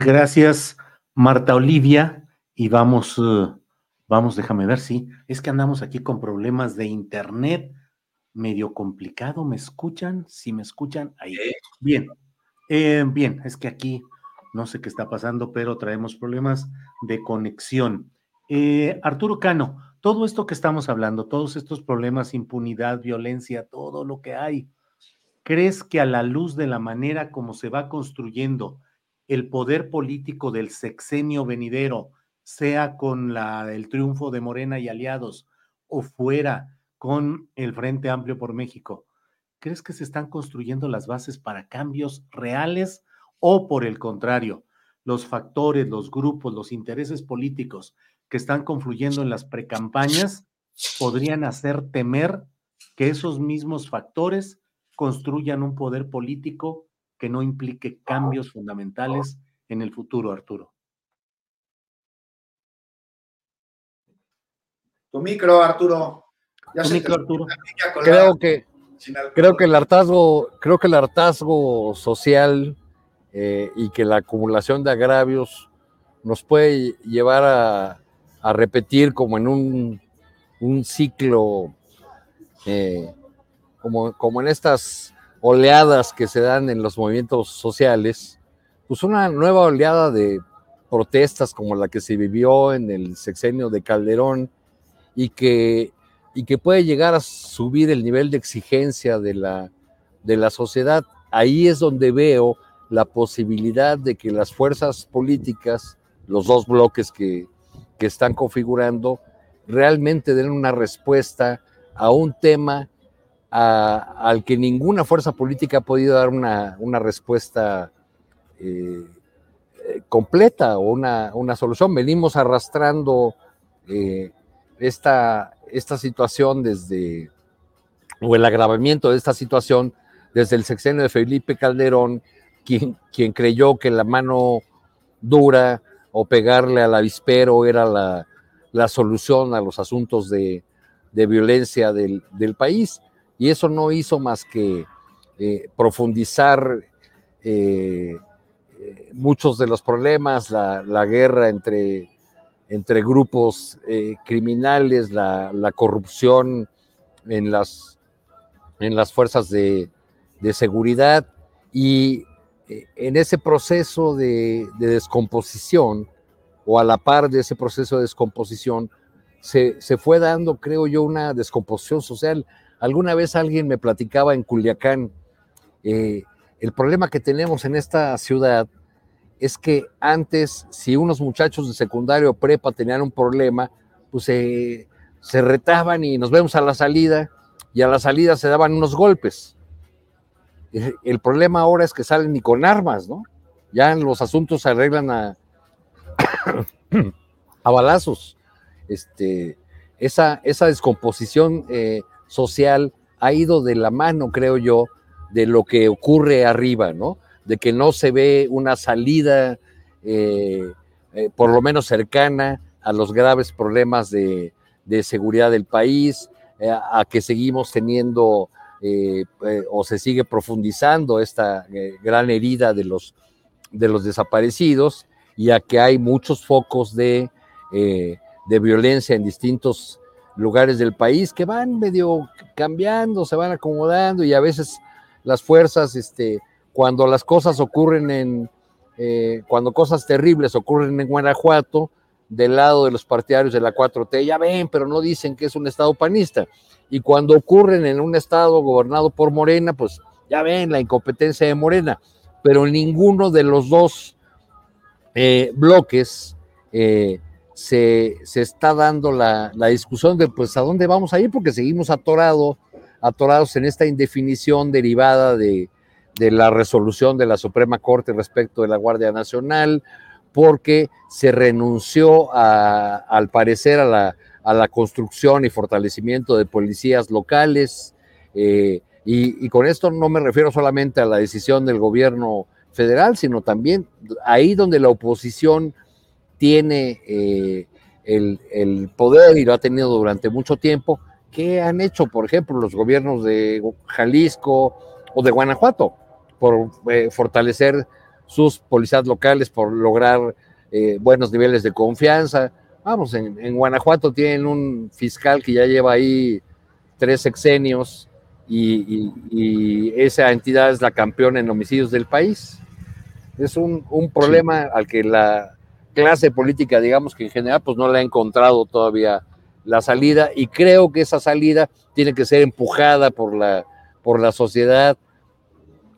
Gracias, Marta Olivia, y vamos Vamos, déjame ver, sí. Es que andamos aquí con problemas de internet, medio complicado. ¿Me escuchan? Si me escuchan, ahí. Bien, eh, bien, es que aquí no sé qué está pasando, pero traemos problemas de conexión. Eh, Arturo Cano, todo esto que estamos hablando, todos estos problemas, impunidad, violencia, todo lo que hay, ¿crees que a la luz de la manera como se va construyendo el poder político del sexenio venidero, sea con la, el triunfo de Morena y aliados o fuera con el Frente Amplio por México, ¿crees que se están construyendo las bases para cambios reales o por el contrario, los factores, los grupos, los intereses políticos que están confluyendo en las precampañas podrían hacer temer que esos mismos factores construyan un poder político que no implique cambios fundamentales en el futuro, Arturo? Tu micro, Arturo. Ya tu micro, Arturo. Creo que, creo que el hartazgo, creo que el hartazgo social eh, y que la acumulación de agravios nos puede llevar a, repetir como en un, ciclo, eh, como, como en estas oleadas que se dan en los movimientos sociales, pues una nueva oleada de protestas como la que se vivió en el sexenio de Calderón, y que, y que puede llegar a subir el nivel de exigencia de la, de la sociedad. Ahí es donde veo la posibilidad de que las fuerzas políticas, los dos bloques que, que están configurando, realmente den una respuesta a un tema al que ninguna fuerza política ha podido dar una, una respuesta eh, eh, completa o una, una, solución. Venimos arrastrando eh, esta, esta situación desde, o el agravamiento de esta situación desde el sexenio de Felipe Calderón, quien, quien creyó que la mano dura o pegarle al avispero era la, la solución a los asuntos de, de violencia del, del, país. Y eso no hizo más que eh, profundizar eh, muchos de los problemas, la, guerra entre entre grupos eh, criminales, la, corrupción en las, en las fuerzas de, seguridad y en ese proceso de, descomposición o a la par de ese proceso de descomposición se, fue dando, creo yo, una descomposición social. Alguna vez alguien me platicaba en Culiacán, eh, el problema que tenemos en esta ciudad es que antes, si unos muchachos de secundario o prepa tenían un problema, pues se retaban y nos vemos a la salida, y a la salida se daban unos golpes. El problema ahora es que salen ni con armas, ¿no? Ya los asuntos se arreglan a, [COUGHS] a balazos. Este, esa, esa descomposición eh, social ha ido de la mano, creo yo, de lo que ocurre arriba, ¿no? de que no se ve una salida, eh, eh, por lo menos cercana, a los graves problemas de, seguridad del país, eh, a que seguimos teniendo o se sigue profundizando esta gran herida de los, de los desaparecidos y a que hay muchos focos de violencia en distintos lugares del país que van medio cambiando, se van acomodando y a veces las fuerzas este, cuando las cosas ocurren en, eh, cuando cosas terribles ocurren en Guanajuato, del lado de los partidarios de la 4T, ya ven, pero no dicen que es un estado panista. Y cuando ocurren en un estado gobernado por Morena, pues ya ven la incompetencia de Morena. Pero ninguno de los dos eh, bloques eh, se, está dando la, la, discusión de pues a dónde vamos a ir, porque seguimos atorado, atorados en esta indefinición derivada de, de la resolución de la Suprema Corte respecto de la Guardia Nacional, porque se renunció al parecer a la, a la construcción y fortalecimiento de policías locales. Eh, y, con esto no me refiero solamente a la decisión del gobierno federal, sino también ahí donde la oposición tiene eh, el, poder y lo ha tenido durante mucho tiempo, ¿qué han hecho, por ejemplo, los gobiernos de Jalisco o de Guanajuato por eh, fortalecer sus policías locales, por lograr buenos niveles de confianza? Vamos, en, Guanajuato tienen un fiscal que ya lleva ahí tres sexenios y, esa entidad es la campeona en homicidios del país. Es un, problema al que la clase política, digamos que en general, pues no le ha encontrado todavía la salida y creo que esa salida tiene que ser empujada por la, por la sociedad.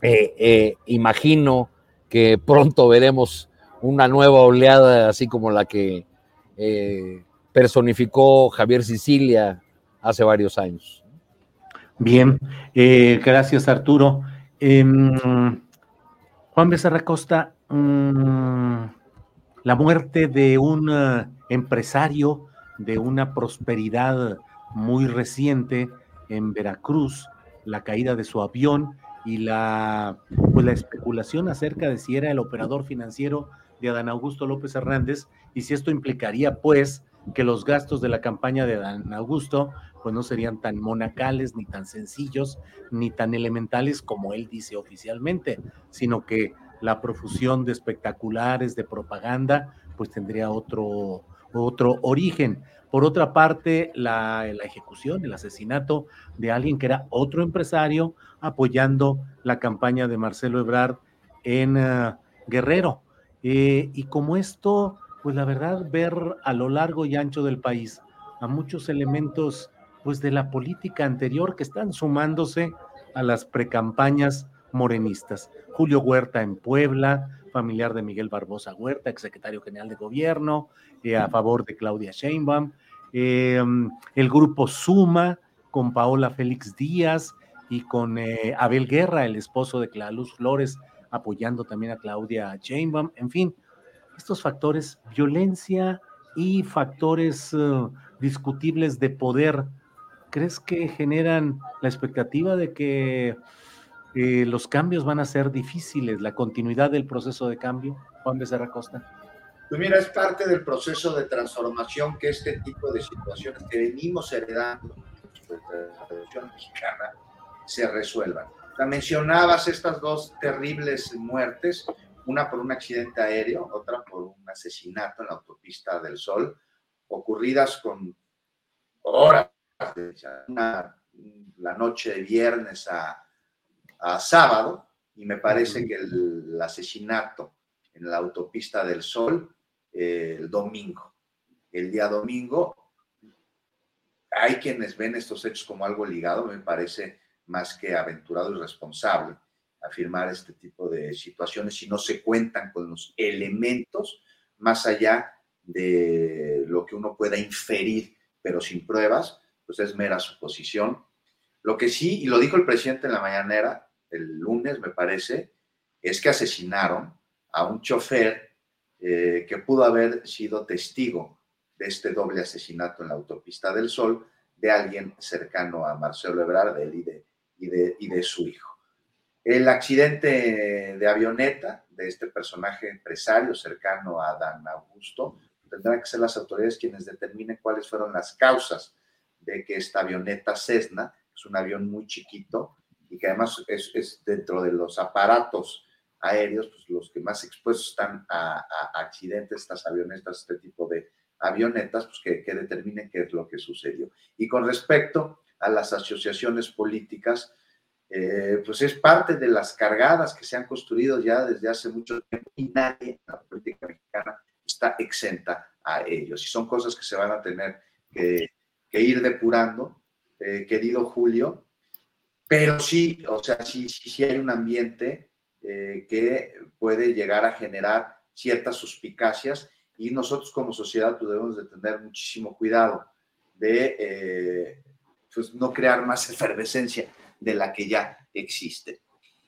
Eh, eh, imagino que pronto veremos una nueva oleada, así como la que eh, personificó Javier Sicilia hace varios años. Bien, gracias Arturo. Em, Juan Becerra Costa, mm, la muerte de un eh, empresario de una prosperidad muy reciente en Veracruz, la caída de su avión y la, pues la especulación acerca de si era el operador financiero de Adán Augusto López Hernández y si esto implicaría pues que los gastos de la campaña de Adán Augusto pues no serían tan monacales, ni tan sencillos, ni tan elementales como él dice oficialmente, sino que la profusión de espectaculares, de propaganda, pues tendría otro, otro origen. Por otra parte, la, ejecución, el asesinato de alguien que era otro empresario apoyando la campaña de Marcelo Ebrard en eh, Guerrero. Eh, y como esto, pues la verdad, ver a lo largo y ancho del país a muchos elementos pues de la política anterior que están sumándose a las precampañas morenistas. Julio Huerta en Puebla, familiar de Miguel Barbosa Huerta, exsecretario general de gobierno, eh, a favor de Claudia Sheinbaum, em, el grupo Suma con Paola Félix Díaz y con eh, Abel Guerra, el esposo de Luz Flores, apoyando también a Claudia Sheinbaum, en fin, estos factores, violencia y factores eh, discutibles de poder, ¿crees que generan la expectativa de que eh, los cambios van a ser difíciles, la continuidad del proceso de cambio? Juan Becerra Costa. Pues mira, es parte del proceso de transformación que este tipo de situaciones que venimos heredando de la Revolución Mexicana se resuelvan. Mencionabas estas dos terribles muertes, una por un accidente aéreo, otra por un asesinato en la autopista del Sol, ocurridas con horas, la noche de viernes a, sábado, y me parece que el, asesinato en la autopista del Sol eh, el domingo. El día domingo, hay quienes ven estos hechos como algo ligado, me parece más que aventurado y responsable afirmar este tipo de situaciones si no se cuentan con los elementos más allá de lo que uno pueda inferir, pero sin pruebas, pues es mera suposición. Lo que sí, y lo dijo el presidente en la mañanera, el lunes me parece, es que asesinaron a un chofer eh, que pudo haber sido testigo de este doble asesinato en la autopista del Sol de alguien cercano a Marcelo Ebrard, y de y de, su hijo. El accidente de avioneta de este personaje empresario cercano a Dan Augusto, tendrán que ser las autoridades quienes determinen cuáles fueron las causas de que esta avioneta Cessna, es un avión muy chiquito y que además es, dentro de los aparatos aéreos, pues los que más expuestos están a, accidentes, estas avionetas, este tipo de avionetas, pues que, que determinen qué es lo que sucedió. Y con respecto a las asociaciones políticas, eh, pues es parte de las cargadas que se han construido ya desde hace mucho tiempo y nadie en la política mexicana está exenta a ellos. Y son cosas que se van a tener que, ir depurando, eh, querido Julio, pero sí, o sea, sí, sí, sí hay un ambiente eh, que puede llegar a generar ciertas suspicacias y nosotros como sociedad pues, debemos de tener muchísimo cuidado de pues, no crear más efervescencia de la que ya existe.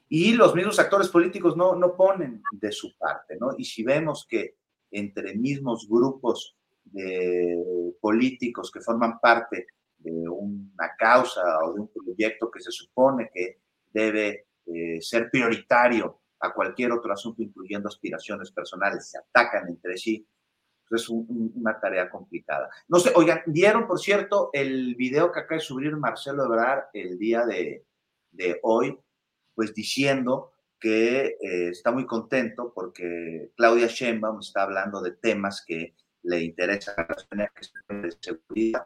Y los mismos actores políticos no, no ponen de su parte, ¿no? Y si vemos que entre mismos grupos de políticos que forman parte de una causa o de un proyecto que se supone que debe eh, ser prioritario a cualquier otro asunto, incluyendo aspiraciones personales, se atacan entre sí. Pues es una tarea complicada. No sé, oigan, vieron, por cierto, el video que acaba de subir Marcelo Ebrard el día de, hoy, pues diciendo que eh, está muy contento porque Claudia Sheinbaum está hablando de temas que le interesan las de seguridad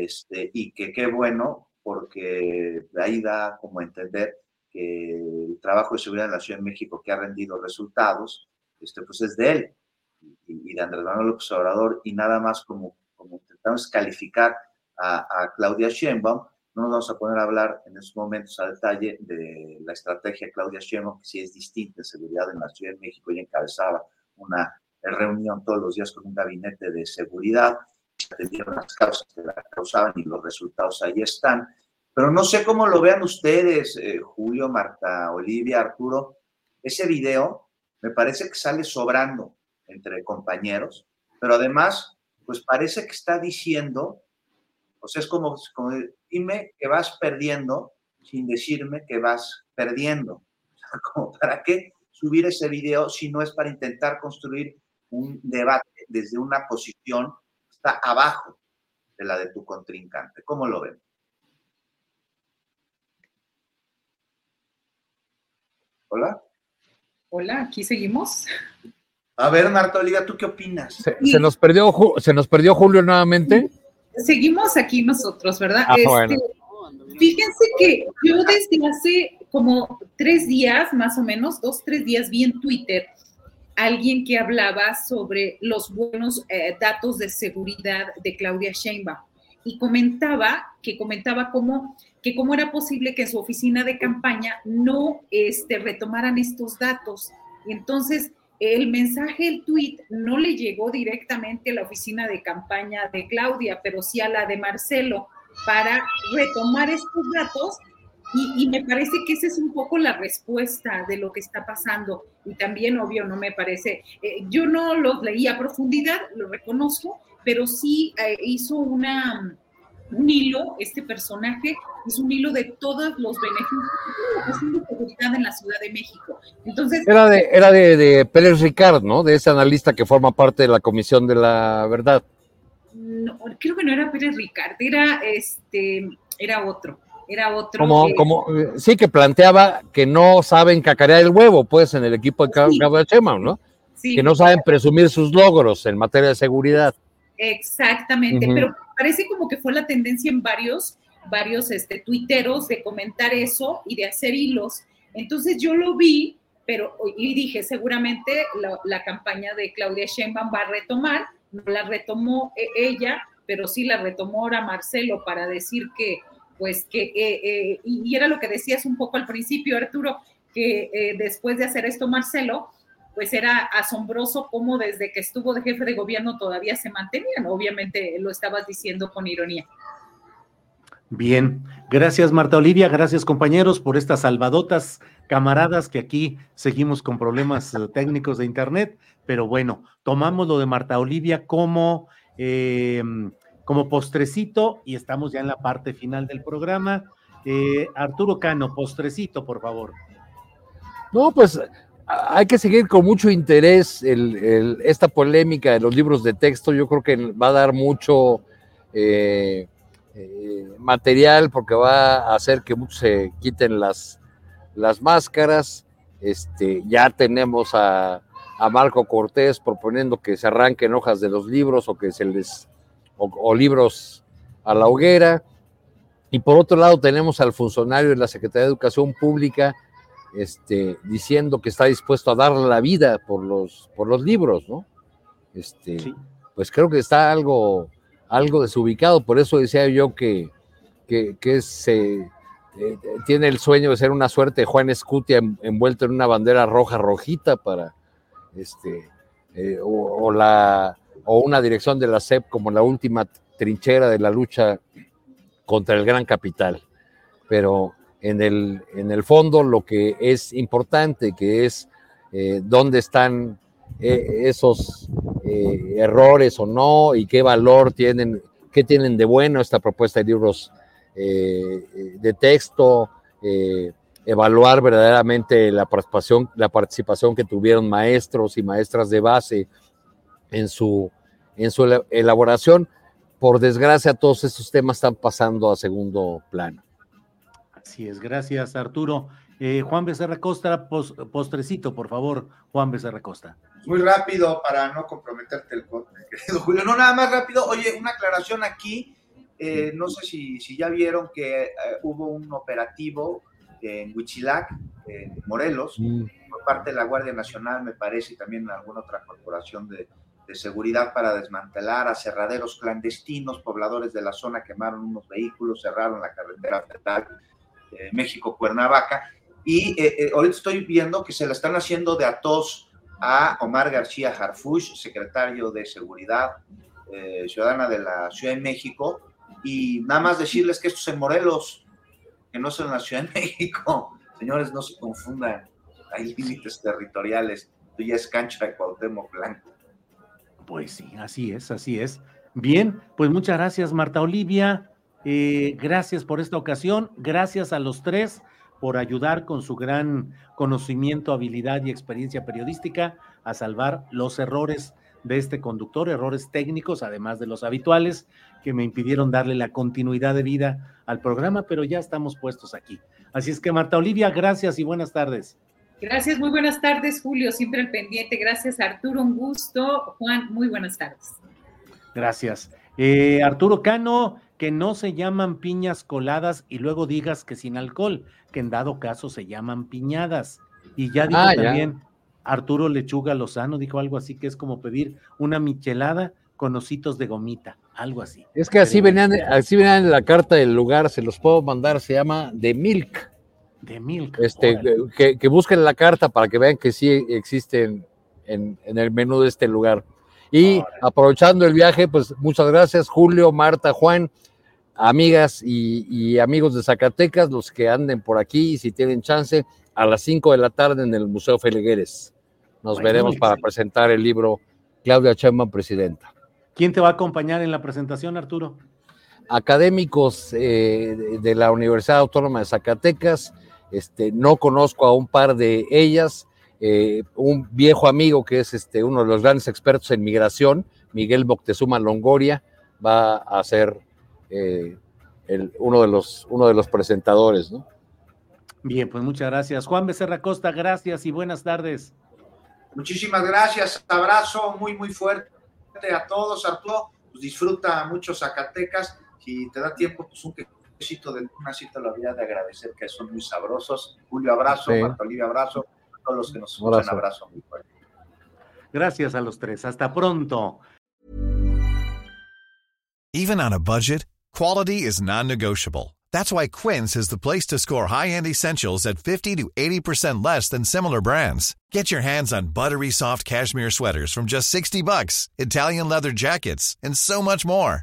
este, y que qué bueno porque ahí da como entender que el trabajo de seguridad en la Ciudad de México que ha rendido resultados, este, pues es de él y, de Andrés Manuel López Obrador y nada más como, como intentamos calificar a, a Claudia Sheinbaum, no nos vamos a poner a hablar en estos momentos a detalle de la estrategia Claudia Sheinbaum, que sí es distinta en seguridad en la Ciudad de México y encabezaba una reunión todos los días con un gabinete de seguridad, se atendieron las causas que la causaban y los resultados ahí están. Pero no sé cómo lo vean ustedes, eh, Julio, Marta, Olivia, Arturo. Ese video me parece que sale sobrando entre compañeros, pero además, pues parece que está diciendo o sea, es como, como dime que vas perdiendo sin decirme que vas perdiendo. [LAUGHS] Como, ¿Para qué subir ese video si no es para intentar construir un debate desde una posición está abajo de la de tu contrincante? ¿Cómo lo ven? Hola. Hola, aquí seguimos. A ver, Marta Olivia, ¿tú qué opinas? Se, nos, perdió, se nos perdió Julio nuevamente seguimos aquí nosotros, ¿verdad? Ah, este, fíjense que yo desde hace como tres días, más o menos, dos, tres días, vi en Twitter alguien que hablaba sobre los buenos eh, datos de seguridad de Claudia Sheinbaum y comentaba que comentaba cómo que cómo era posible que en su oficina de campaña no este, retomaran estos datos. Entonces el mensaje, el tweet, no le llegó directamente a la oficina de campaña de Claudia, pero sí a la de Marcelo, para retomar estos datos. Y, me parece que esa es un poco la respuesta de lo que está pasando. Y también, obvio, no me parece, eh, yo no los leí a profundidad, lo reconozco, pero sí eh, hizo una, un hilo, este personaje es un hilo de todos los beneficios de seguridad en la Ciudad de México. Entonces, era de, era de, Pérez Ricard, ¿no? De ese analista que forma parte de la Comisión de la Verdad. No, creo que no era Pérez Ricard, era este, era otro. Era otro. Como, como, sí, que planteaba que no saben cacarear el huevo, pues, en el equipo de sí. ¿no? Sí, que no saben presumir sus logros en materia de seguridad. Exactamente, pero parece como que fue la tendencia en varios, varios este, tuiteros de comentar eso y de hacer hilos. Entonces yo lo vi, pero y dije, seguramente la, campaña de Claudia Sheinbaum va a retomar, no la retomó e, ella, pero sí la retomó ahora Marcelo para decir que, pues que, eh, eh, y era lo que decías un poco al principio, Arturo, que eh, después de hacer esto Marcelo, pues era asombroso cómo desde que estuvo de jefe de gobierno todavía se mantenían. Obviamente lo estabas diciendo con ironía. Bien, gracias Marta Olivia, gracias compañeros por estas salvadotas camaradas que aquí seguimos con problemas técnicos de internet, pero bueno, tomamos lo de Marta Olivia como, como postrecito y estamos ya en la parte final del programa. Eh, Arturo Cano, postrecito, por favor. No, pues hay que seguir con mucho interés esta polémica de los libros de texto. Yo creo que va a dar mucho eh, eh, material porque va a hacer que muchos se quiten las, las máscaras. Este, ya tenemos a, Marco Cortés proponiendo que se arranquen hojas de los libros o que se les o libros a la hoguera. Y por otro lado tenemos al funcionario de la Secretaría de Educación Pública este, diciendo que está dispuesto a dar la vida por los, por los libros, ¿no? Este, Pues creo que está algo, algo desubicado, por eso decía yo que, que, se, eh, tiene el sueño de ser una suerte de Juan Escutia envuelto en una bandera roja rojita para, este, eh, o, la, o una dirección de la SEP como la última trinchera de la lucha contra el gran capital. Pero en el, en el fondo lo que es importante, que es eh, dónde están eh, esos eh, errores o no y qué valor tienen, qué tienen de bueno esta propuesta de libros de texto, evaluar verdaderamente la participación, la participación que tuvieron maestros y maestras de base en su, en su elaboración. Por desgracia, todos estos temas están pasando a segundo plano. Así es, gracias Arturo. Eh, Juan Becerra Costa, postrecito, por favor, Juan Becerra Costa. Muy rápido para no comprometerte el [LAUGHS] querido Julio. No, nada más rápido. Oye, una aclaración aquí. Eh, no sé si, si, ya vieron que eh, hubo un operativo en Huichilac, en Morelos, mm. por parte de la Guardia Nacional, me parece, y también alguna otra corporación de, de seguridad para desmantelar a cerraderos clandestinos. Pobladores de la zona quemaron unos vehículos, cerraron la carretera federal México-Cuernavaca. Y eh, eh, hoy estoy viendo que se la están haciendo de atos a Omar García Harfush, secretario de Seguridad eh, Ciudadana de la Ciudad de México. Y nada más decirles que esto es en Morelos, que no es en la Ciudad de México. [LAUGHS] Señores, no se confundan. Hay límites territoriales. Esto ya es cancha de Cuauhtémoc Blanco. Pues sí, así es, así es. Bien, pues muchas gracias, Marta Olivia. Eh, gracias por esta ocasión. Gracias a los tres por ayudar con su gran conocimiento, habilidad y experiencia periodística a salvar los errores de este conductor, errores técnicos, además de los habituales, que me impidieron darle la continuidad de vida al programa, pero ya estamos puestos aquí. Así es que Marta Olivia, gracias y buenas tardes. Gracias, muy buenas tardes, Julio, siempre al pendiente. Gracias, Arturo, un gusto. Juan, muy buenas tardes. Gracias. Eh, Arturo Cano, que no se llaman piñas coladas y luego digas que sin alcohol, que en dado caso se llaman piñadas. Y ya dijo ah, también Arturo Lechuga Lozano, dijo algo así que es como pedir una michelada con ositos de gomita, algo así. Es que así venían, así venían en la carta del lugar, se los puedo mandar, se llama The Milk. The Milk. Este, que, busquen la carta para que vean que sí existen en, en el menú de este lugar. Y aprovechando el viaje, pues muchas gracias, Julio, Marta, Juan amigas y, amigos de Zacatecas, los que anden por aquí y si tienen chance, a las 5 de la tarde en el Museo Feligueres. Nos veremos para presentar el libro Claudia Chema, Presidenta. ¿Quién te va a acompañar en la presentación, Arturo? Académicos eh, de la Universidad Autónoma de Zacatecas. Este, no conozco a un par de ellas. Eh, un viejo amigo que es este, uno de los grandes expertos en migración, Miguel Boctezuma Longoria, va a ser eh, el, uno, de los, uno de los presentadores, ¿no? Bien, pues muchas gracias. Juan Becerra Costa, gracias y buenas tardes. Muchísimas gracias, abrazo muy, muy fuerte a todos, Arturo, pues disfruta mucho Zacatecas, si te da tiempo, pues un quesito de una cita lo había de agradecer, que son muy sabrosos. Julio, abrazo, Marta Olivia, abrazo, a todos los que nos escuchan, abrazo muy fuerte. Gracias a los tres, hasta pronto. Even on a budget. Quality is non-negotiable. That's why Quince is the place to score high-end essentials at 50 to 80% less than similar brands. Get your hands on buttery soft cashmere sweaters from just 60 bucks, Italian leather jackets, and so much more.